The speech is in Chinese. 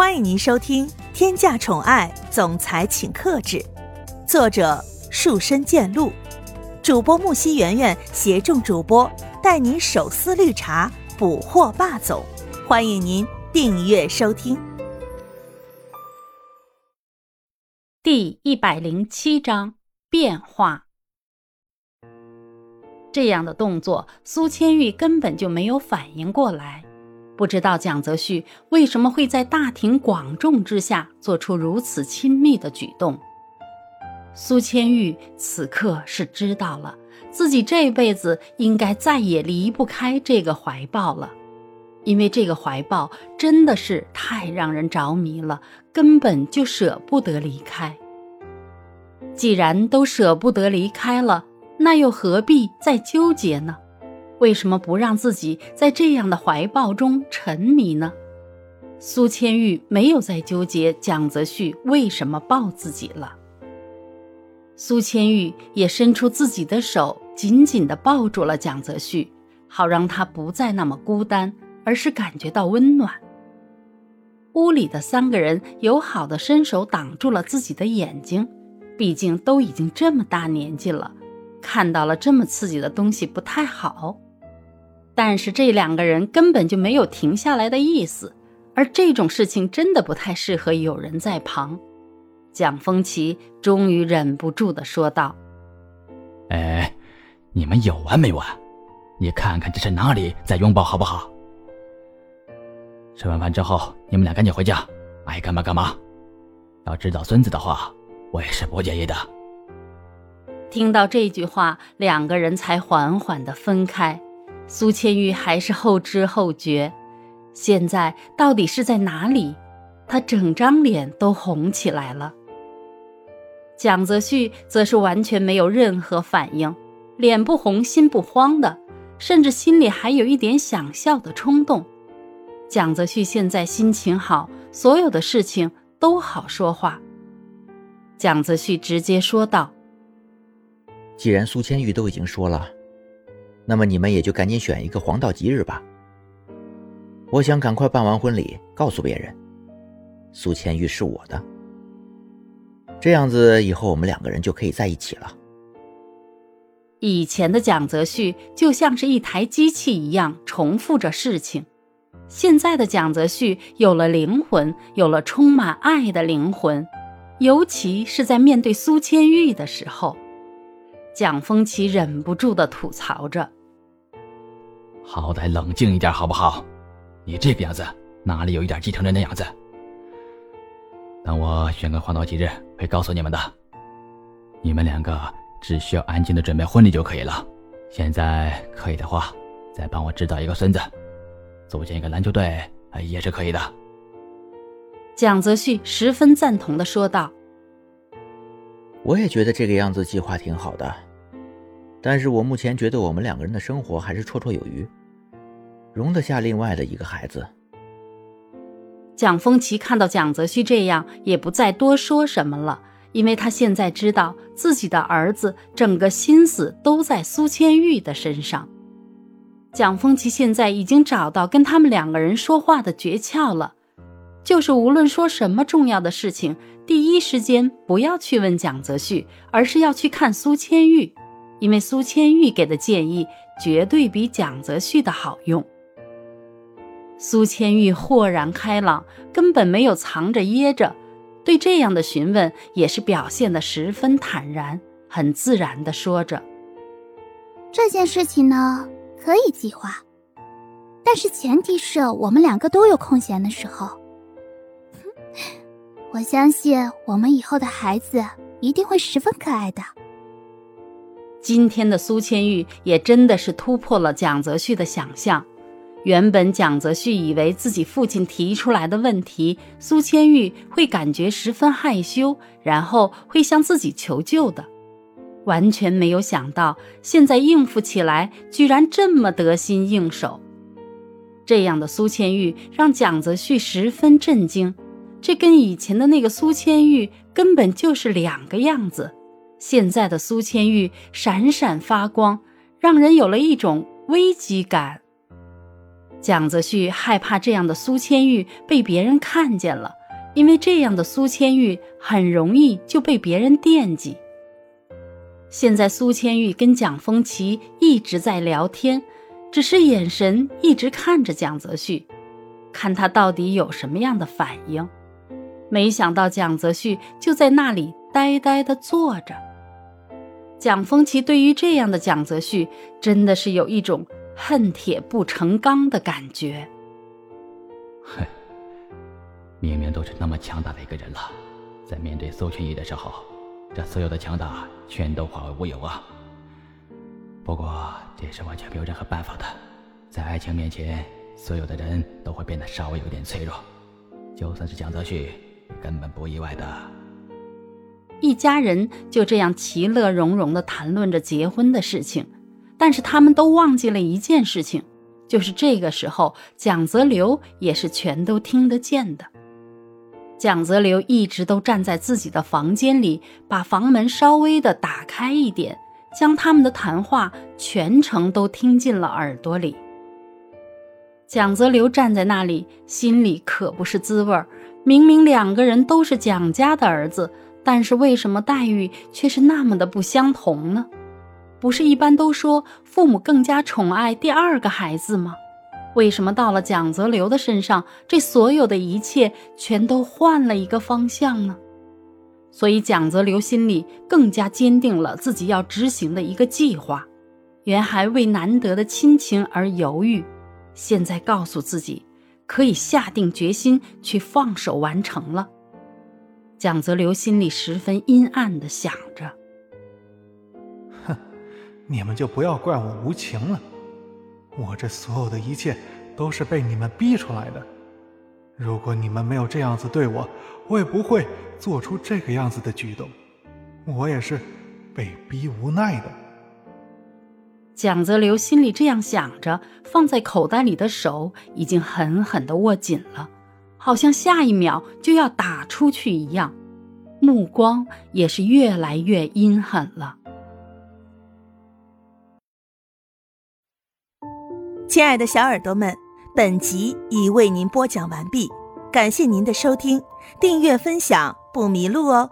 欢迎您收听《天价宠爱总裁请克制》，作者树深见鹿，主播木西圆圆携众主播带您手撕绿茶，捕获霸总。欢迎您订阅收听。第一百零七章变化。这样的动作，苏千玉根本就没有反应过来。不知道蒋泽旭为什么会在大庭广众之下做出如此亲密的举动。苏千玉此刻是知道了，自己这辈子应该再也离不开这个怀抱了，因为这个怀抱真的是太让人着迷了，根本就舍不得离开。既然都舍不得离开了，那又何必再纠结呢？为什么不让自己在这样的怀抱中沉迷呢？苏千玉没有再纠结蒋泽旭为什么抱自己了。苏千玉也伸出自己的手，紧紧地抱住了蒋泽旭，好让他不再那么孤单，而是感觉到温暖。屋里的三个人友好地伸手挡住了自己的眼睛，毕竟都已经这么大年纪了，看到了这么刺激的东西不太好。但是这两个人根本就没有停下来的意思，而这种事情真的不太适合有人在旁。蒋风奇终于忍不住的说道：“哎，你们有完没完？你看看这是哪里在拥抱，好不好？吃完饭之后，你们俩赶紧回家，爱干嘛干嘛。要知道孙子的话，我也是不介意的。”听到这句话，两个人才缓缓的分开。苏千玉还是后知后觉，现在到底是在哪里？他整张脸都红起来了。蒋泽旭则是完全没有任何反应，脸不红心不慌的，甚至心里还有一点想笑的冲动。蒋泽旭现在心情好，所有的事情都好说话。蒋泽旭直接说道：“既然苏千玉都已经说了。”那么你们也就赶紧选一个黄道吉日吧。我想赶快办完婚礼，告诉别人，苏千玉是我的。这样子以后我们两个人就可以在一起了。以前的蒋泽旭就像是一台机器一样重复着事情，现在的蒋泽旭有了灵魂，有了充满爱的灵魂，尤其是在面对苏千玉的时候，蒋风奇忍不住的吐槽着。好歹冷静一点好不好？你这个样子哪里有一点继承人的样子？等我选个黄道吉日，会告诉你们的。你们两个只需要安静的准备婚礼就可以了。现在可以的话，再帮我指导一个孙子，组建一个篮球队也是可以的。蒋泽旭十分赞同的说道：“我也觉得这个样子计划挺好的，但是我目前觉得我们两个人的生活还是绰绰有余。”容得下另外的一个孩子。蒋风奇看到蒋泽旭这样，也不再多说什么了，因为他现在知道自己的儿子整个心思都在苏千玉的身上。蒋风奇现在已经找到跟他们两个人说话的诀窍了，就是无论说什么重要的事情，第一时间不要去问蒋泽旭，而是要去看苏千玉，因为苏千玉给的建议绝对比蒋泽旭的好用。苏千玉豁然开朗，根本没有藏着掖着，对这样的询问也是表现得十分坦然，很自然地说着：“这件事情呢，可以计划，但是前提是我们两个都有空闲的时候。我相信我们以后的孩子一定会十分可爱的。”今天的苏千玉也真的是突破了蒋泽旭的想象。原本蒋泽旭以为自己父亲提出来的问题，苏千玉会感觉十分害羞，然后会向自己求救的，完全没有想到现在应付起来居然这么得心应手。这样的苏千玉让蒋泽旭十分震惊，这跟以前的那个苏千玉根本就是两个样子。现在的苏千玉闪闪发光，让人有了一种危机感。蒋泽旭害怕这样的苏千玉被别人看见了，因为这样的苏千玉很容易就被别人惦记。现在苏千玉跟蒋风奇一直在聊天，只是眼神一直看着蒋泽旭，看他到底有什么样的反应。没想到蒋泽旭就在那里呆呆地坐着。蒋风奇对于这样的蒋泽旭，真的是有一种恨铁不成钢的感觉。哼，明明都是那么强大的一个人了，在面对苏群义的时候。这所有的强大全都化为乌有啊！不过这是完全没有任何办法的，在爱情面前，所有的人都会变得稍微有点脆弱，就算是蒋泽旭，根本不意外的。一家人就这样其乐融融的谈论着结婚的事情，但是他们都忘记了一件事情，就是这个时候蒋泽流也是全都听得见的。蒋泽流一直都站在自己的房间里，把房门稍微的打开一点，将他们的谈话全程都听进了耳朵里。蒋泽流站在那里，心里可不是滋味儿。明明两个人都是蒋家的儿子，但是为什么待遇却是那么的不相同呢？不是一般都说父母更加宠爱第二个孩子吗？为什么到了蒋泽流的身上，这所有的一切全都换了一个方向呢？所以蒋泽流心里更加坚定了自己要执行的一个计划。原还为难得的亲情而犹豫，现在告诉自己，可以下定决心去放手完成了。蒋泽流心里十分阴暗的想着：“，你们就不要怪我无情了。”我这所有的一切都是被你们逼出来的。如果你们没有这样子对我，我也不会做出这个样子的举动。我也是被逼无奈的。蒋泽流心里这样想着，放在口袋里的手已经狠狠的握紧了，好像下一秒就要打出去一样，目光也是越来越阴狠了。亲爱的小耳朵们，本集已为您播讲完毕，感谢您的收听，订阅分享不迷路哦。